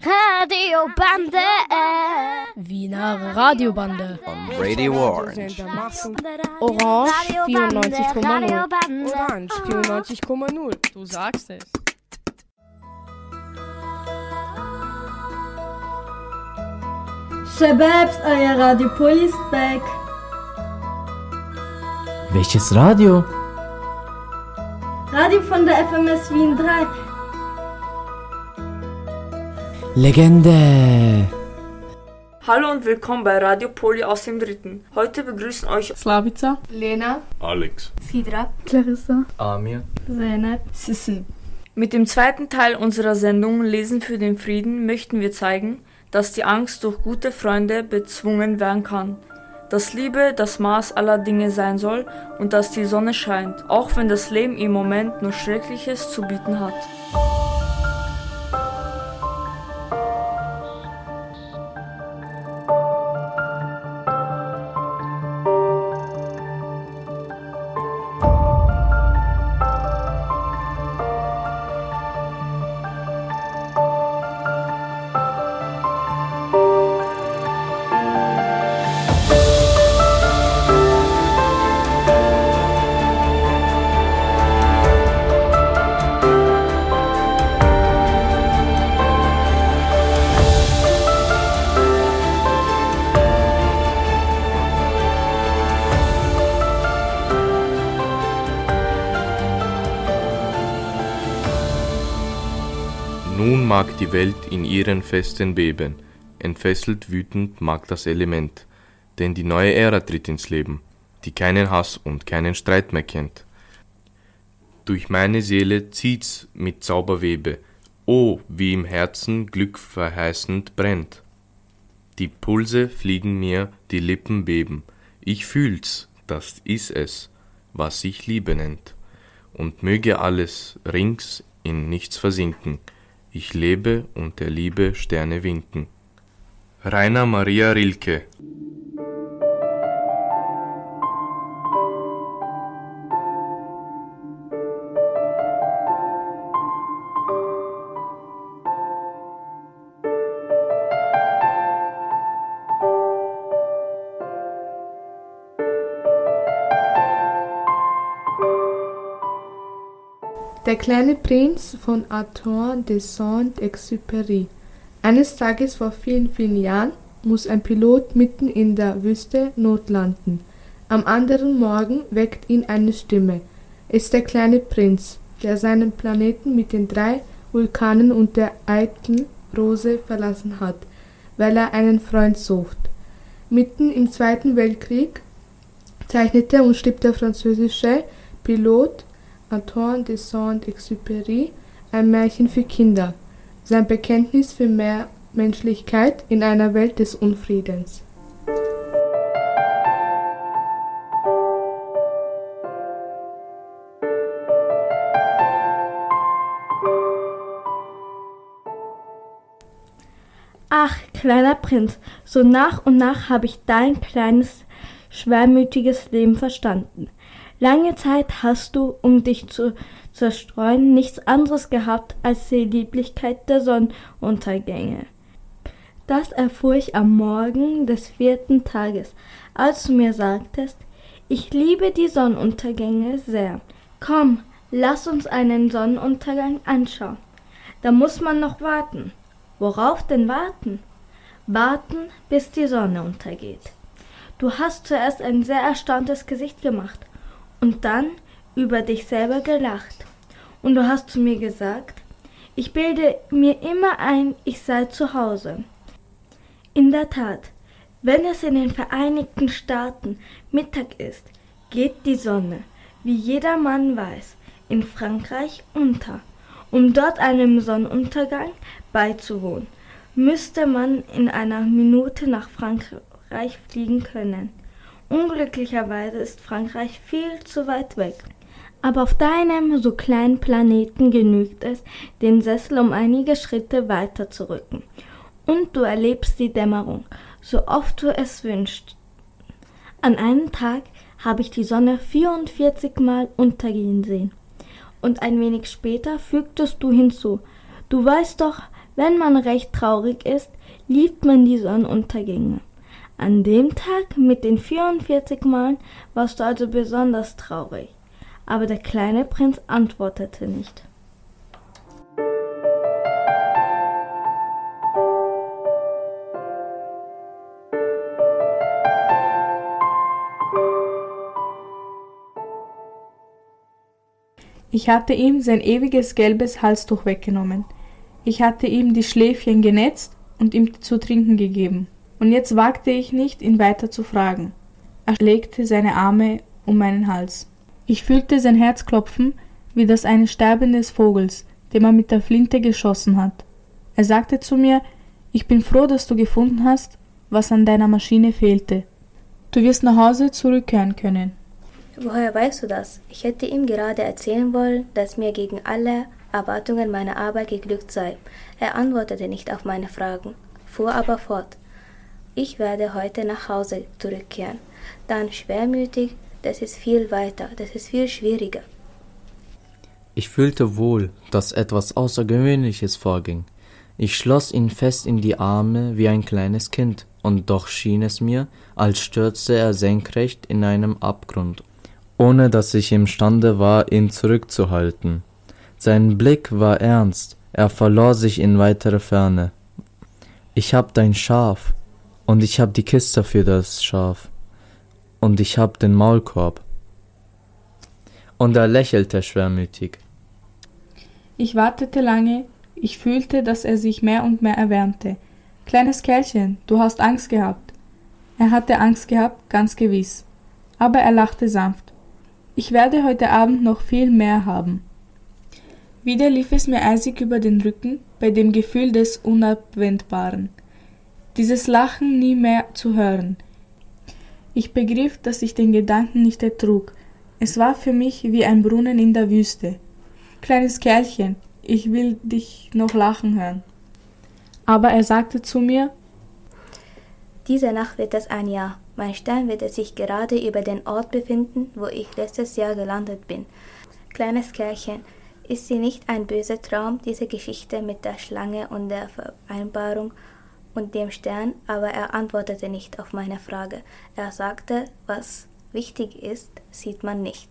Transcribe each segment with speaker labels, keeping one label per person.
Speaker 1: Radiobande.
Speaker 2: Wiener Radiobande.
Speaker 3: On Radio Orange.
Speaker 2: Orange 94,0.
Speaker 4: Orange 94,0.
Speaker 5: Du sagst es.
Speaker 6: Shababs, euer Radio Police back.
Speaker 7: Welches Radio?
Speaker 6: Radio von der FMS Wien 3.
Speaker 7: Legende.
Speaker 8: Hallo und willkommen bei Radio Poli aus dem Dritten. Heute begrüßen euch
Speaker 5: Slavica.
Speaker 2: Lena.
Speaker 9: Alex.
Speaker 6: Sidra. Clarissa.
Speaker 7: Amir.
Speaker 6: Zeynep.
Speaker 8: Sissi. Mit dem zweiten Teil unserer Sendung Lesen für den Frieden möchten wir zeigen, dass die Angst durch gute Freunde bezwungen werden kann. Dass Liebe das Maß aller Dinge sein soll und dass die Sonne scheint, auch wenn das Leben im Moment nur Schreckliches zu bieten hat.
Speaker 9: Welt in ihren Festen beben, entfesselt wütend mag das Element, denn die neue Ära tritt ins Leben, die keinen Hass und keinen Streit mehr kennt. Durch meine Seele zieht's mit Zauberwebe, oh, wie im Herzen Glück verheißend brennt. Die Pulse fliegen mir, die Lippen beben, ich fühl's, das ist es, was sich Liebe nennt, und möge alles rings in nichts versinken, ich lebe und der Liebe Sterne winken. Rainer Maria Rilke
Speaker 10: Der kleine Prinz von Antoine de Saint-Exupéry. Eines Tages vor vielen, vielen Jahren muss ein Pilot mitten in der Wüste notlanden. Am anderen Morgen weckt ihn eine Stimme. Es ist der kleine Prinz, der seinen Planeten mit den drei Vulkanen und der alten Rose verlassen hat, weil er einen Freund sucht. Mitten im Zweiten Weltkrieg zeichnete und schrieb der französische Pilot Antoine de Saint-Exupéry ein Märchen für Kinder, sein Bekenntnis für mehr Menschlichkeit in einer Welt des Unfriedens.
Speaker 6: Ach, kleiner Prinz, so nach und nach habe ich dein kleines, schwermütiges Leben verstanden. Lange Zeit hast du, um dich zu zerstreuen, nichts anderes gehabt als die Lieblichkeit der Sonnenuntergänge. Das erfuhr ich am Morgen des vierten Tages, als du mir sagtest, ich liebe die Sonnenuntergänge sehr. Komm, lass uns einen Sonnenuntergang anschauen. Da muss man noch warten. Worauf denn warten? Warten, bis die Sonne untergeht. Du hast zuerst ein sehr erstauntes Gesicht gemacht und dann über dich selber gelacht. Und du hast zu mir gesagt, ich bilde mir immer ein, ich sei zu Hause. In der Tat, wenn es in den Vereinigten Staaten Mittag ist, geht die Sonne, wie jeder Mann weiß, in Frankreich unter. Um dort einem Sonnenuntergang beizuwohnen, müsste man in einer Minute nach Frankreich fliegen können. Unglücklicherweise ist Frankreich viel zu weit weg. Aber auf deinem so kleinen Planeten genügt es, den Sessel um einige Schritte weiter zu rücken. Und du erlebst die Dämmerung, so oft du es wünschst. An einem Tag habe ich die Sonne 44 Mal untergehen sehen. Und ein wenig später fügtest du hinzu, du weißt doch, Wenn man recht traurig ist, liebt man die Sonnenuntergänge. An dem Tag mit den 44 Malen warst du also besonders traurig. Aber der kleine Prinz antwortete nicht.
Speaker 5: Ich hatte ihm sein ewiges gelbes Halstuch weggenommen. Ich hatte ihm die Schläfchen genetzt und ihm zu trinken gegeben. Und jetzt wagte ich nicht, ihn weiter zu fragen. Er legte seine Arme um meinen Hals. Ich fühlte sein Herz klopfen, wie das eines sterbenden Vogels, den man mit der Flinte geschossen hat. Er sagte zu mir, ich bin froh, dass du gefunden hast, was an deiner Maschine fehlte. Du wirst nach Hause zurückkehren können.
Speaker 1: Woher weißt du das? Ich hätte ihm gerade erzählen wollen, dass mir gegen alle Erwartungen meine Arbeit geglückt sei. Er antwortete nicht auf meine Fragen, fuhr aber fort. Ich werde heute nach Hause zurückkehren. Dann schwermütig, das ist viel weiter, das ist viel schwieriger.
Speaker 3: Ich fühlte wohl, dass etwas Außergewöhnliches vorging. Ich schloss ihn fest in die Arme wie ein kleines Kind, und doch schien es mir, als stürze er senkrecht in einem Abgrund ohne dass ich imstande war, ihn zurückzuhalten. Sein Blick war ernst, er verlor sich in weitere Ferne. Ich hab dein Schaf, und ich hab die Kiste für das Schaf, und ich hab den Maulkorb. Und er lächelte schwermütig.
Speaker 5: Ich wartete lange, ich fühlte, dass er sich mehr und mehr erwärmte. Kleines Kerlchen, du hast Angst gehabt. Er hatte Angst gehabt, ganz gewiss. Aber er lachte sanft. Ich werde heute Abend noch viel mehr haben. Wieder lief es mir eisig über den Rücken bei dem Gefühl des Unabwendbaren. Dieses Lachen nie mehr zu hören. Ich begriff, dass ich den Gedanken nicht ertrug. Es war für mich wie ein Brunnen in der Wüste. Kleines Kerlchen, ich will dich noch lachen hören. Aber er sagte zu mir,
Speaker 1: Diese Nacht wird es ein Jahr. Mein Stern wird sich gerade über den Ort befinden, wo ich letztes Jahr gelandet bin. Kleines Kerlchen, ist sie nicht ein böser Traum, diese Geschichte mit der Schlange und der Vereinbarung und dem Stern? Aber er antwortete nicht auf meine Frage. Er sagte, was wichtig ist, sieht man nicht.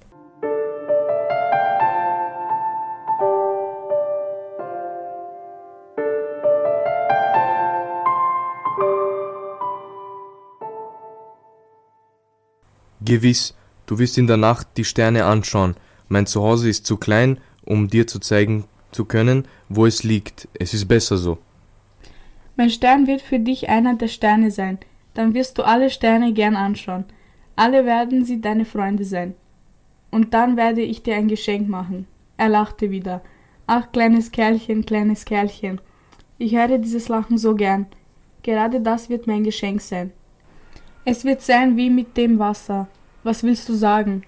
Speaker 9: Gewiss, du wirst in der Nacht die Sterne anschauen. Mein Zuhause ist zu klein, um dir zu zeigen zu können, wo es liegt. Es ist besser so.
Speaker 5: Mein Stern wird für dich einer der Sterne sein. Dann wirst du alle Sterne gern anschauen. Alle werden sie deine Freunde sein. Und dann werde ich dir ein Geschenk machen. Er lachte wieder. Ach, kleines Kerlchen, kleines Kerlchen. Ich höre dieses Lachen so gern. Gerade das wird mein Geschenk sein. Es wird sein wie mit dem Wasser. Was willst du sagen?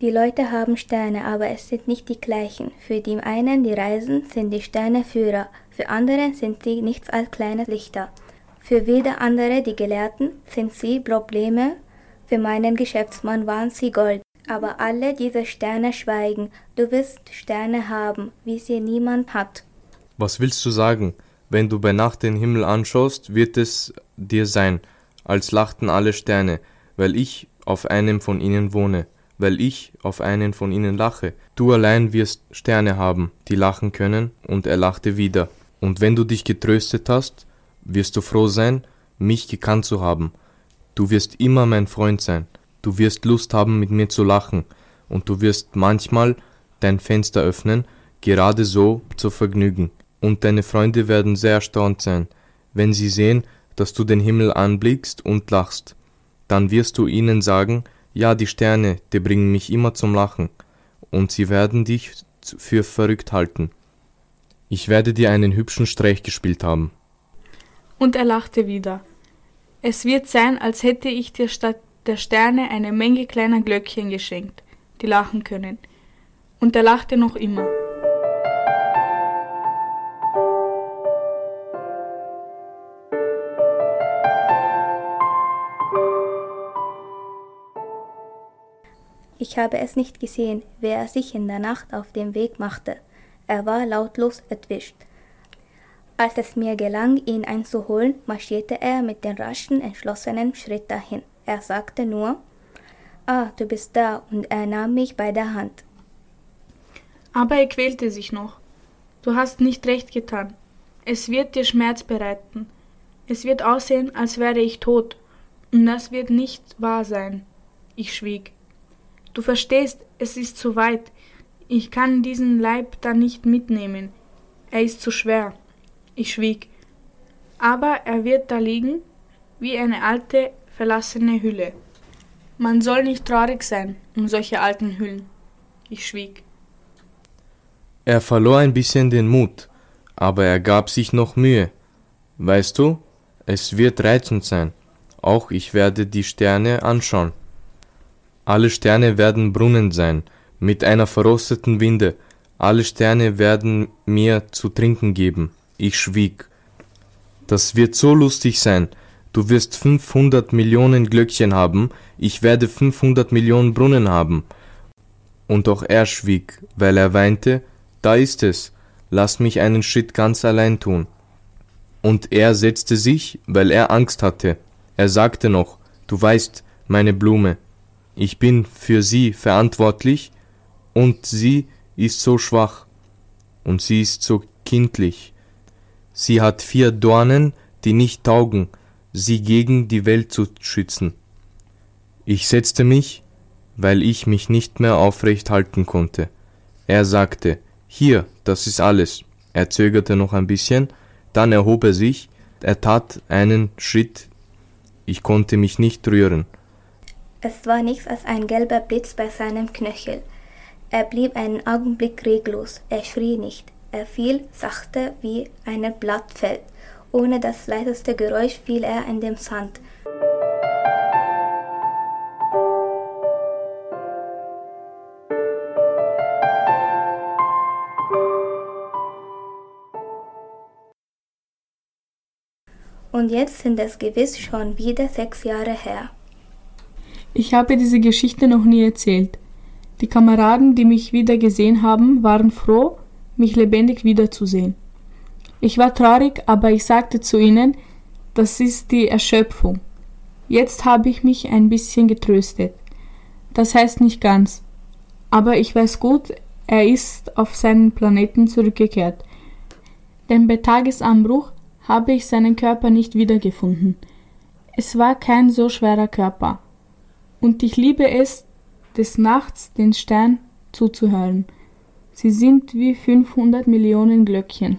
Speaker 1: Die Leute haben Sterne, aber es sind nicht die gleichen. Für die einen, die reisen, sind die Sterne Führer, für andere sind sie nichts als kleine Lichter. Für wieder andere, die Gelehrten, sind sie Probleme, für meinen Geschäftsmann waren sie Gold. Aber alle diese Sterne schweigen. Du wirst Sterne haben, wie sie niemand hat.
Speaker 9: Was willst du sagen? Wenn du bei Nacht den Himmel anschaust, wird es dir sein, als lachten alle Sterne, weil ich auf einem von ihnen wohne, weil ich auf einen von ihnen lache. Du allein wirst Sterne haben, die lachen können, und er lachte wieder. Und wenn du dich getröstet hast, wirst du froh sein, mich gekannt zu haben. Du wirst immer mein Freund sein, du wirst Lust haben, mit mir zu lachen, und du wirst manchmal dein Fenster öffnen, gerade so zu Vergnügen. Und deine Freunde werden sehr erstaunt sein, wenn sie sehen, dass du den Himmel anblickst und lachst dann wirst du ihnen sagen, ja, die Sterne, die bringen mich immer zum Lachen, und sie werden dich für verrückt halten. Ich werde dir einen hübschen Streich gespielt haben.
Speaker 5: Und er lachte wieder. Es wird sein, als hätte ich dir statt der Sterne eine Menge kleiner Glöckchen geschenkt, die lachen können. Und er lachte noch immer.
Speaker 1: Ich habe es nicht gesehen, wer er sich in der Nacht auf den Weg machte. Er war lautlos entwischt. Als es mir gelang, ihn einzuholen, marschierte er mit den raschen, entschlossenen Schritt dahin. Er sagte nur, Ah, du bist da, und er nahm mich bei der Hand.
Speaker 5: Aber er quälte sich noch. Du hast nicht recht getan. Es wird dir Schmerz bereiten. Es wird aussehen, als wäre ich tot, und das wird nicht wahr sein. Ich schwieg. Du verstehst, es ist zu weit. Ich kann diesen Leib da nicht mitnehmen. Er ist zu schwer. Ich schwieg. Aber er wird da liegen, wie eine alte, verlassene Hülle. Man soll nicht traurig sein um solche alten Hüllen. Ich schwieg.
Speaker 9: Er verlor ein bisschen den Mut, aber er gab sich noch Mühe. Weißt du, es wird reizend sein. Auch ich werde die Sterne anschauen. Alle Sterne werden Brunnen sein, mit einer verrosteten Winde. Alle Sterne werden mir zu trinken geben. Ich schwieg. Das wird so lustig sein. Du wirst 500 Millionen Glöckchen haben, ich werde 500 Millionen Brunnen haben. Und auch er schwieg, weil er weinte, da ist es, lass mich einen Schritt ganz allein tun. Und er setzte sich, weil er Angst hatte. Er sagte noch, du weißt, meine Blume, ich bin für sie verantwortlich, und sie ist so schwach, und sie ist so kindlich. Sie hat vier Dornen, die nicht taugen, sie gegen die Welt zu schützen. Ich setzte mich, weil ich mich nicht mehr aufrecht halten konnte. Er sagte, hier, das ist alles. Er zögerte noch ein bisschen, dann erhob er sich, er tat einen Schritt, ich konnte mich nicht rühren.
Speaker 1: Es war nichts als ein gelber Blitz bei seinem Knöchel. Er blieb einen Augenblick reglos, er schrie nicht, er fiel sachte wie ein Blatt fällt. Ohne das leiseste Geräusch fiel er in den Sand. Und jetzt sind es gewiss schon wieder sechs Jahre her.
Speaker 5: Ich habe diese Geschichte noch nie erzählt. Die Kameraden, die mich wieder gesehen haben, waren froh, mich lebendig wiederzusehen. Ich war traurig, aber ich sagte zu ihnen, das ist die Erschöpfung. Jetzt habe ich mich ein bisschen getröstet. Das heißt nicht ganz. Aber ich weiß gut, er ist auf seinen Planeten zurückgekehrt. Denn bei Tagesanbruch habe ich seinen Körper nicht wiedergefunden. Es war kein so schwerer Körper. Und ich liebe es, des Nachts den Stern zuzuhören. Sie sind wie 500 Millionen Glöckchen.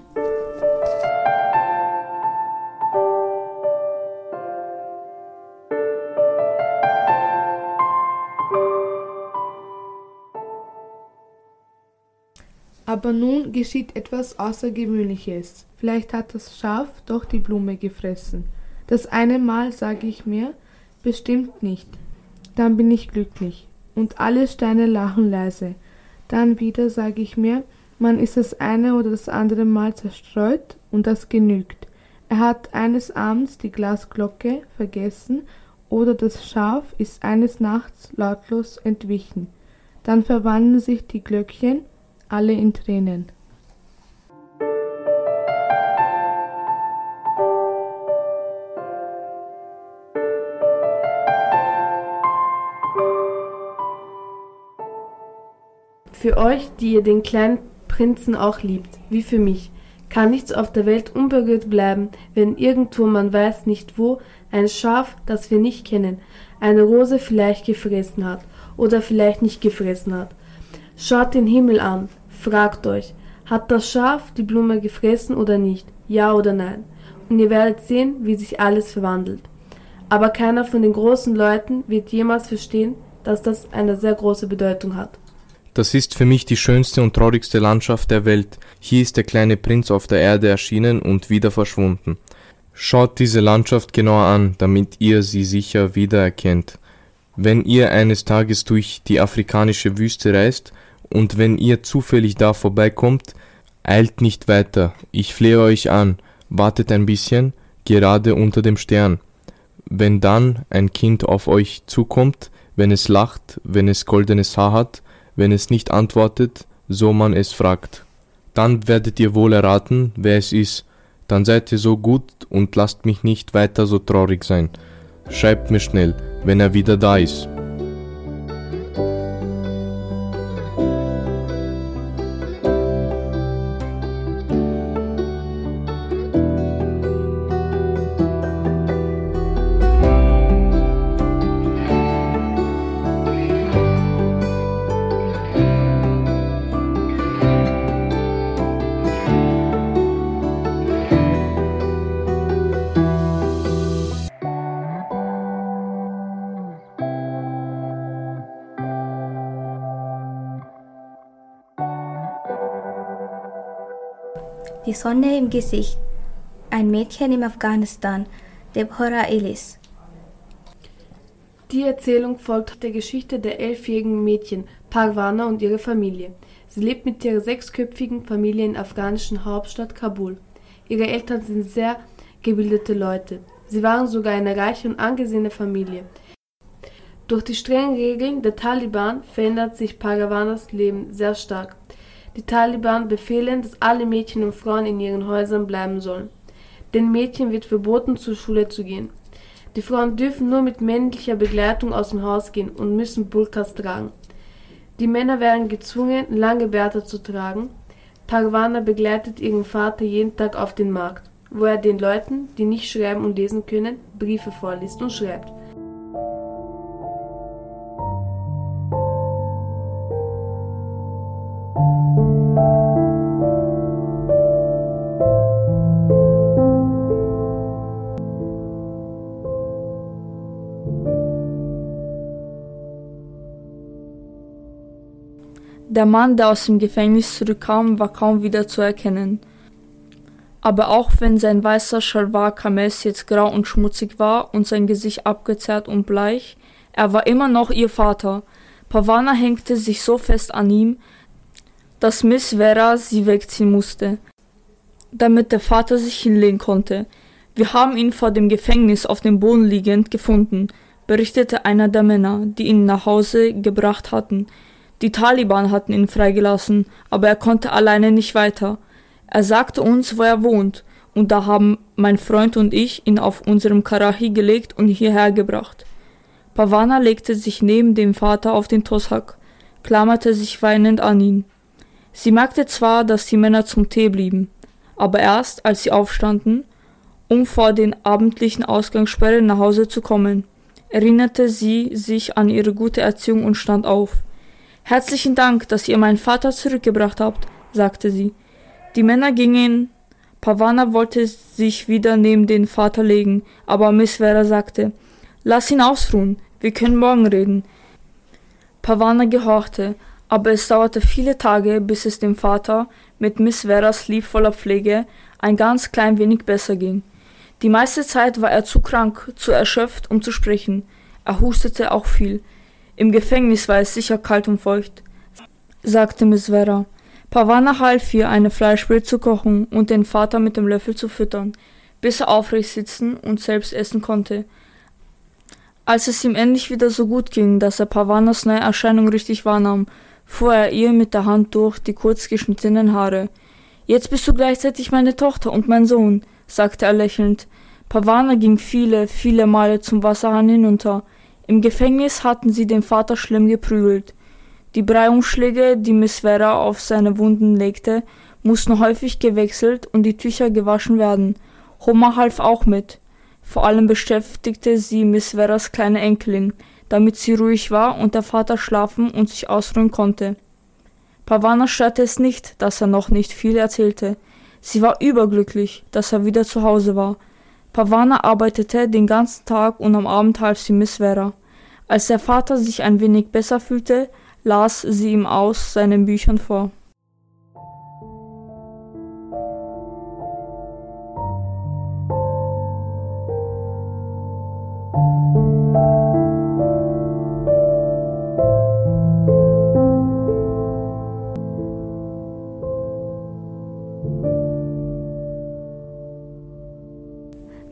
Speaker 10: Aber nun geschieht etwas Außergewöhnliches. Vielleicht hat das Schaf doch die Blume gefressen. Das eine Mal sage ich mir, bestimmt nicht. Dann bin ich glücklich. Und alle Steine lachen leise. Dann wieder sage ich mir, man ist das eine oder das andere Mal zerstreut und das genügt. Er hat eines Abends die Glasglocke vergessen oder das Schaf ist eines Nachts lautlos entwichen. Dann verwandeln sich die Glöckchen alle in Tränen.
Speaker 7: Für euch, die ihr den kleinen Prinzen auch liebt, wie für mich, kann nichts auf der Welt unberührt bleiben, wenn irgendwo man weiß nicht wo ein Schaf, das wir nicht kennen, eine Rose vielleicht gefressen hat oder vielleicht nicht gefressen hat. Schaut den Himmel an, Fragt euch, hat das Schaf die Blume gefressen oder nicht? Ja oder nein? Und ihr werdet sehen, wie sich alles verwandelt. Aber keiner von den großen Leuten wird jemals verstehen, dass das eine sehr große Bedeutung hat.
Speaker 9: Das ist für mich die schönste und traurigste Landschaft der Welt. Hier ist der kleine Prinz auf der Erde erschienen und wieder verschwunden. Schaut diese Landschaft genauer an, damit ihr sie sicher wiedererkennt. Wenn ihr eines Tages durch die afrikanische Wüste reist, und wenn ihr zufällig da vorbeikommt, eilt nicht weiter, ich flehe euch an, wartet ein bisschen, gerade unter dem Stern. Wenn dann ein Kind auf euch zukommt, wenn es lacht, wenn es goldenes Haar hat, wenn es nicht antwortet, so man es fragt. Dann werdet ihr wohl erraten, wer es ist. Dann seid ihr so gut und lasst mich nicht weiter so traurig sein. Schreibt mir schnell, wenn er wieder da ist.
Speaker 1: Die Sonne im Gesicht. Ein Mädchen im Afghanistan. Deborah Ellis.
Speaker 7: Die Erzählung folgt der Geschichte der elfjährigen Mädchen Parwana und ihrer Familie. Sie lebt mit ihrer sechsköpfigen Familie in der afghanischen Hauptstadt Kabul. Ihre Eltern sind sehr gebildete Leute. Sie waren sogar eine reiche und angesehene Familie. Durch die strengen Regeln der Taliban verändert sich Paravanas Leben sehr stark. Die Taliban befehlen, dass alle Mädchen und Frauen in ihren Häusern bleiben sollen. Den Mädchen wird verboten, zur Schule zu gehen. Die Frauen dürfen nur mit männlicher Begleitung aus dem Haus gehen und müssen Burkas tragen. Die Männer werden gezwungen, lange Bärte zu tragen. Parwana begleitet ihren Vater jeden Tag auf den Markt, wo er den Leuten, die nicht schreiben und lesen können, Briefe vorliest und schreibt.
Speaker 8: Der Mann, der aus dem Gefängnis zurückkam, war kaum wieder zu erkennen. Aber auch wenn sein weißer Schalwar Kames jetzt grau und schmutzig war und sein Gesicht abgezerrt und bleich, er war immer noch ihr Vater. Pavana hängte sich so fest an ihm, dass Miss Vera sie wegziehen musste, damit der Vater sich hinlegen konnte. Wir haben ihn vor dem Gefängnis auf dem Boden liegend gefunden, berichtete einer der Männer, die ihn nach Hause gebracht hatten. Die Taliban hatten ihn freigelassen, aber er konnte alleine nicht weiter. Er sagte uns, wo er wohnt, und da haben mein Freund und ich ihn auf unserem Karachi gelegt und hierher gebracht. Pavana legte sich neben dem Vater auf den Toshak, klammerte sich weinend an ihn. Sie merkte zwar, dass die Männer zum Tee blieben, aber erst als sie aufstanden, um vor den abendlichen Ausgangssperren nach Hause zu kommen, erinnerte sie sich an ihre gute Erziehung und stand auf. Herzlichen Dank, dass ihr meinen Vater zurückgebracht habt, sagte sie. Die Männer gingen. Pavana wollte sich wieder neben den Vater legen, aber Miss Vera sagte, Lass ihn ausruhen, wir können morgen reden. Pavana gehorchte, aber es dauerte viele Tage, bis es dem Vater mit Miss Veras liebvoller Pflege ein ganz klein wenig besser ging. Die meiste Zeit war er zu krank, zu erschöpft, um zu sprechen. Er hustete auch viel. Im Gefängnis war es sicher kalt und feucht, sagte Miss Vera. Pavana half ihr, eine Fleischbrille zu kochen und den Vater mit dem Löffel zu füttern, bis er aufrecht sitzen und selbst essen konnte. Als es ihm endlich wieder so gut ging, dass er Pavanas neue Erscheinung richtig wahrnahm, fuhr er ihr mit der Hand durch die kurz geschnittenen Haare. Jetzt bist du gleichzeitig meine Tochter und mein Sohn, sagte er lächelnd. Pavana ging viele, viele Male zum Wasserhahn hinunter. Im Gefängnis hatten sie den Vater schlimm geprügelt. Die Breiumschläge, die Miss Vera auf seine Wunden legte, mussten häufig gewechselt und die Tücher gewaschen werden. Homer half auch mit. Vor allem beschäftigte sie Miss Veras kleine Enkelin, damit sie ruhig war und der Vater schlafen und sich ausruhen konnte. Pavana störte es nicht, dass er noch nicht viel erzählte. Sie war überglücklich, dass er wieder zu Hause war. Pavana arbeitete den ganzen Tag und am Abend half sie Miss Vera. Als der Vater sich ein wenig besser fühlte, las sie ihm aus seinen Büchern vor.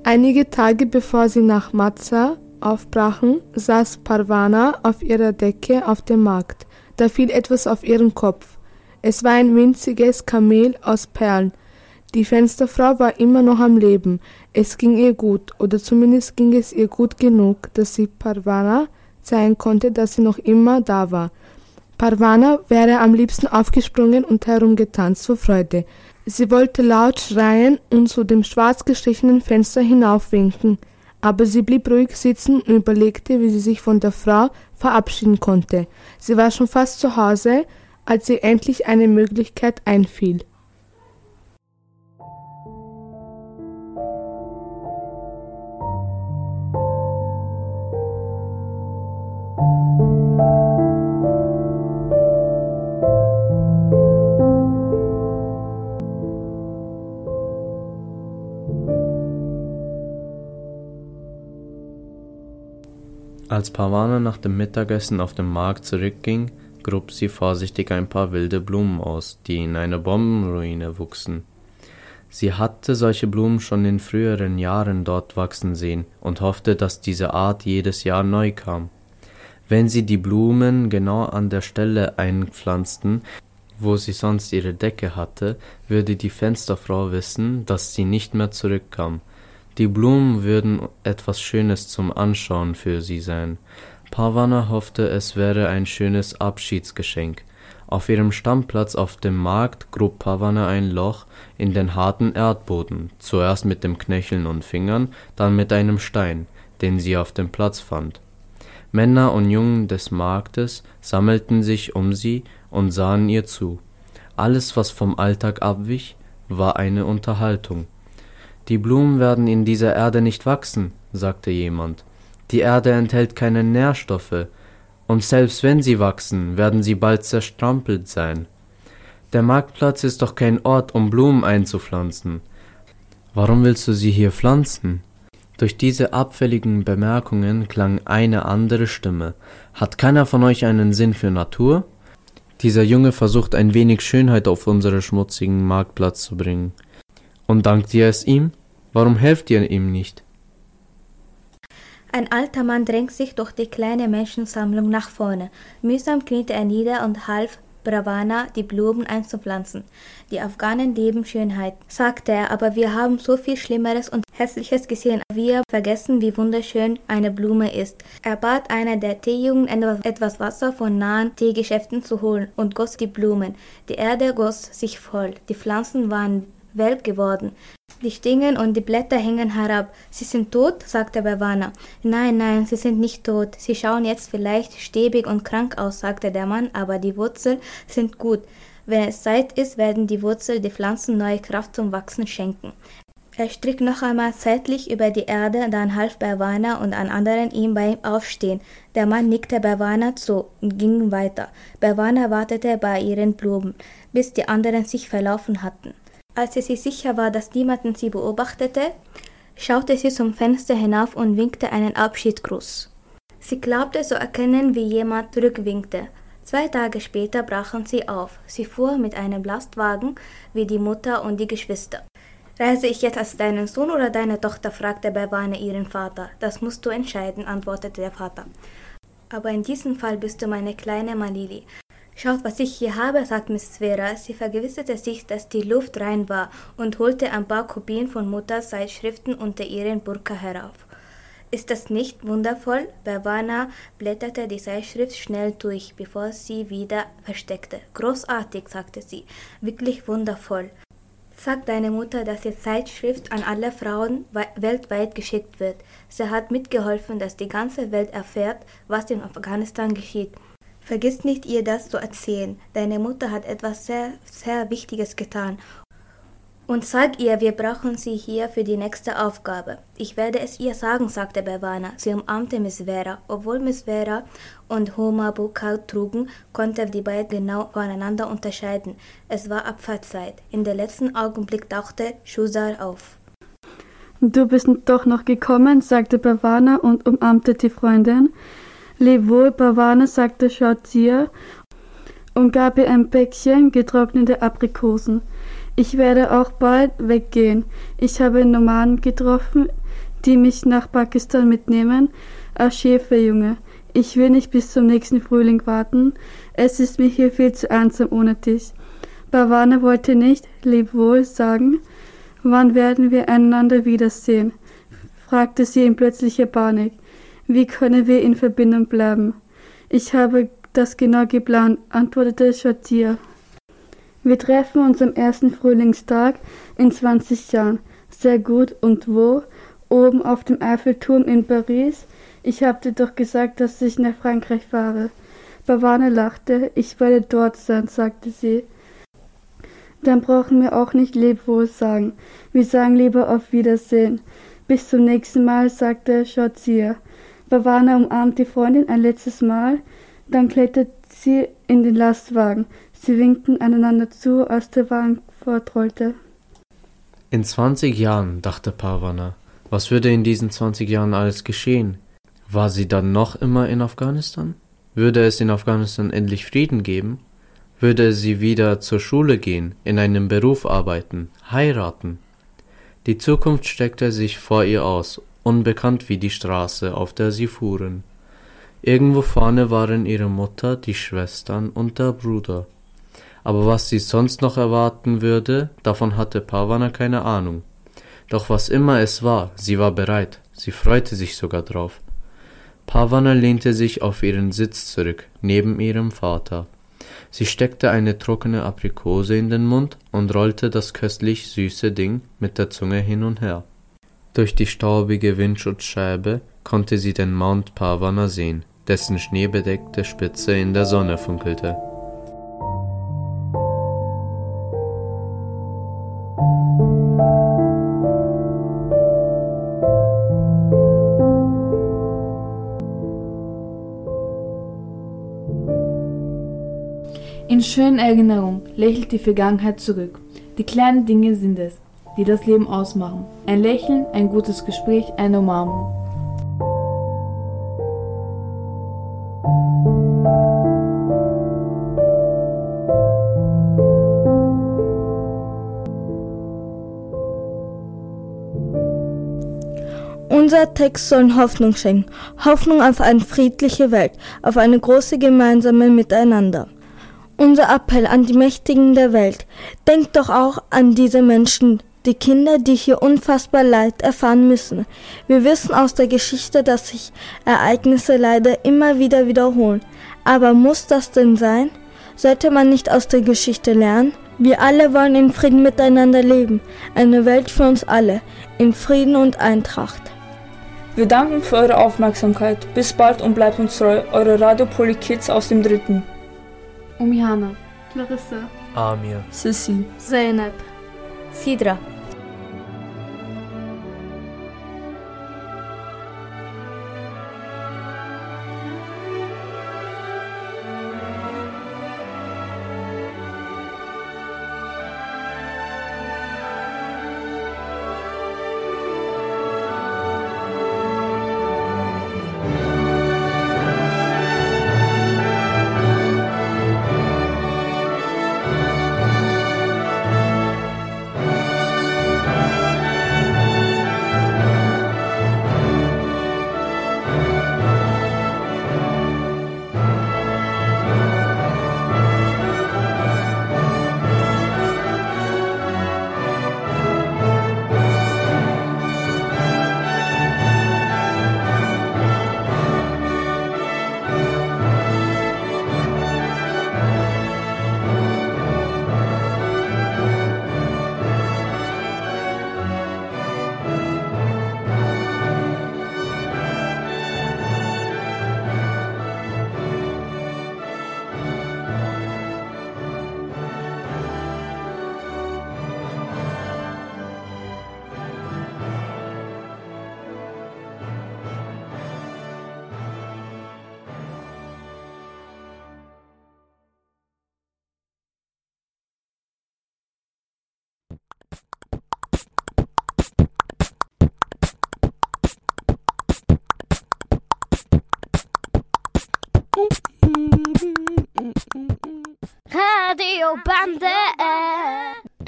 Speaker 10: Einige Tage bevor sie nach Matza aufbrachen, saß Parwana auf ihrer Decke auf dem Markt. Da fiel etwas auf ihren Kopf. Es war ein winziges Kamel aus Perlen. Die Fensterfrau war immer noch am Leben. Es ging ihr gut, oder zumindest ging es ihr gut genug, dass sie Parvana zeigen konnte, dass sie noch immer da war. Parvana wäre am liebsten aufgesprungen und herumgetanzt vor Freude. Sie wollte laut schreien und zu dem schwarz gestrichenen Fenster hinaufwinken, aber sie blieb ruhig sitzen und überlegte, wie sie sich von der Frau verabschieden konnte. Sie war schon fast zu Hause, als ihr endlich eine Möglichkeit einfiel.
Speaker 3: Als Parvana nach dem Mittagessen auf den Markt zurückging, grub sie vorsichtig ein paar wilde Blumen aus, die in einer Bombenruine wuchsen. Sie hatte solche Blumen schon in früheren Jahren dort wachsen sehen und hoffte, dass diese Art jedes Jahr neu kam. Wenn sie die Blumen genau an der Stelle einpflanzten, wo sie sonst ihre Decke hatte, würde die Fensterfrau wissen, dass sie nicht mehr zurückkam. Die Blumen würden etwas Schönes zum Anschauen für sie sein. Parvana hoffte, es wäre ein schönes Abschiedsgeschenk. Auf ihrem Stammplatz auf dem Markt grub Parvana ein Loch in den harten Erdboden, zuerst mit dem Knöcheln und Fingern, dann mit einem Stein, den sie auf dem Platz fand. Männer und Jungen des Marktes sammelten sich um sie und sahen ihr zu. Alles, was vom Alltag abwich, war eine Unterhaltung. Die Blumen werden in dieser Erde nicht wachsen, sagte jemand. Die Erde enthält keine Nährstoffe, und selbst wenn sie wachsen, werden sie bald zerstrampelt sein. Der Marktplatz ist doch kein Ort, um Blumen einzupflanzen. Warum willst du sie hier pflanzen? Durch diese abfälligen Bemerkungen klang eine andere Stimme. Hat keiner von euch einen Sinn für Natur? Dieser Junge versucht ein wenig Schönheit auf unseren schmutzigen Marktplatz zu bringen. Und dankt ihr es ihm? Warum helft ihr ihm nicht?
Speaker 1: Ein alter Mann drängt sich durch die kleine Menschensammlung nach vorne. Mühsam kniete er nieder und half Bravana, die Blumen einzupflanzen. Die Afghanen lieben Schönheit, sagte er, aber wir haben so viel Schlimmeres und Hässliches gesehen. Wir vergessen, wie wunderschön eine Blume ist. Er bat einer der Teejungen, etwas Wasser von nahen Teegeschäften zu holen und goss die Blumen. Die Erde goss sich voll. Die Pflanzen waren welk geworden. Die Stingen und die Blätter hängen herab. Sie sind tot? sagte Bavana. Nein, nein, sie sind nicht tot. Sie schauen jetzt vielleicht stäbig und krank aus, sagte der Mann, aber die Wurzeln sind gut. Wenn es Zeit ist, werden die Wurzeln die Pflanzen neue Kraft zum Wachsen schenken. Er strich noch einmal zeitlich über die Erde, dann half Bavana und an anderen ihm beim Aufstehen. Der Mann nickte Bavana zu und ging weiter. Bavana wartete bei ihren Blumen, bis die anderen sich verlaufen hatten. Als sie sich sicher war, dass niemand sie beobachtete, schaute sie zum Fenster hinauf und winkte einen Abschiedsgruß. Sie glaubte zu erkennen, wie jemand zurückwinkte. Zwei Tage später brachen sie auf. Sie fuhr mit einem Lastwagen wie die Mutter und die Geschwister. Reise ich jetzt als deinen Sohn oder deine Tochter? fragte Bavane ihren Vater. Das musst du entscheiden, antwortete der Vater. Aber in diesem Fall bist du meine kleine Malili. Schaut, was ich hier habe, sagt Miss Svera. Sie vergewisserte sich, dass die Luft rein war und holte ein paar Kopien von Mutters Zeitschriften unter ihren Burka herauf. Ist das nicht wundervoll? Bavana blätterte die Zeitschrift schnell durch, bevor sie wieder versteckte. Großartig, sagte sie. Wirklich wundervoll. Sag deine Mutter, dass die Zeitschrift an alle Frauen weltweit geschickt wird. Sie hat mitgeholfen, dass die ganze Welt erfährt, was in Afghanistan geschieht. Vergiss nicht, ihr das zu erzählen. Deine Mutter hat etwas sehr, sehr Wichtiges getan. Und sag ihr, wir brauchen sie hier für die nächste Aufgabe. Ich werde es ihr sagen, sagte Bavana. Sie umarmte Miss Vera. Obwohl Miss Vera und Homa Buka trugen, konnte die beiden genau voneinander unterscheiden. Es war Abfahrtzeit. In der letzten Augenblick tauchte Shuzar auf.
Speaker 11: Du bist doch noch gekommen, sagte Bavana und umarmte die Freundin. Leb wohl, Bavane, sagte Shazia und gab ihr ein Päckchen getrocknete Aprikosen. Ich werde auch bald weggehen. Ich habe Nomaden getroffen, die mich nach Pakistan mitnehmen, als Schäferjunge. Ich will nicht bis zum nächsten Frühling warten. Es ist mir hier viel zu einsam ohne dich. Bavane wollte nicht Leb wohl sagen, Wann werden wir einander wiedersehen? fragte sie in plötzlicher Panik. Wie können wir in Verbindung bleiben? Ich habe das genau geplant, antwortete Shatia. Wir treffen uns am ersten Frühlingstag in 20 Jahren. Sehr gut. Und wo? Oben auf dem Eiffelturm in Paris. Ich hab dir doch gesagt, dass ich nach Frankreich fahre. Bavane lachte. Ich werde dort sein, sagte sie. Dann brauchen wir auch nicht Lebwohl sagen. Wir sagen lieber auf Wiedersehen. Bis zum nächsten Mal, sagte Shazia. Bavana umarmt die Freundin ein letztes Mal. Dann klettert sie in den Lastwagen. Sie winkten einander zu, als der Wagen fortrollte.
Speaker 3: In zwanzig Jahren, dachte Parwana, was würde in diesen zwanzig Jahren alles geschehen? War sie dann noch immer in Afghanistan? Würde es in Afghanistan endlich Frieden geben? Würde sie wieder zur Schule gehen, in einem Beruf arbeiten, heiraten? Die Zukunft streckte sich vor ihr aus, unbekannt wie die Straße, auf der sie fuhren. Irgendwo vorne waren ihre Mutter, die Schwestern und der Bruder aber was sie sonst noch erwarten würde, davon hatte Parwana keine Ahnung. Doch was immer es war, sie war bereit, sie freute sich sogar drauf. Parwana lehnte sich auf ihren Sitz zurück, neben ihrem Vater. Sie steckte eine trockene Aprikose in den Mund und rollte das köstlich süße Ding mit der Zunge hin und her. Durch die staubige Windschutzscheibe konnte sie den Mount Parwana sehen, dessen schneebedeckte Spitze in der Sonne funkelte.
Speaker 7: In schönen Erinnerungen lächelt die Vergangenheit zurück. Die kleinen Dinge sind es, die das Leben ausmachen. Ein Lächeln, ein gutes Gespräch, eine Umarmung.
Speaker 6: Unser Text soll Hoffnung schenken. Hoffnung auf eine friedliche Welt, auf eine große gemeinsame Miteinander. Unser Appell an die Mächtigen der Welt. Denkt doch auch an diese Menschen, die Kinder, die hier unfassbar Leid erfahren müssen. Wir wissen aus der Geschichte, dass sich Ereignisse leider immer wieder wiederholen. Aber muss das denn sein? Sollte man nicht aus der Geschichte lernen? Wir alle wollen in Frieden miteinander leben. Eine Welt für uns alle. In Frieden und Eintracht.
Speaker 8: Wir danken für eure Aufmerksamkeit. Bis bald und bleibt uns treu. Eure Radio Poly Kids aus dem Dritten.
Speaker 7: Umiana,
Speaker 11: Clarissa,
Speaker 3: Amir,
Speaker 8: Sissi,
Speaker 1: Zeynep, Sidra.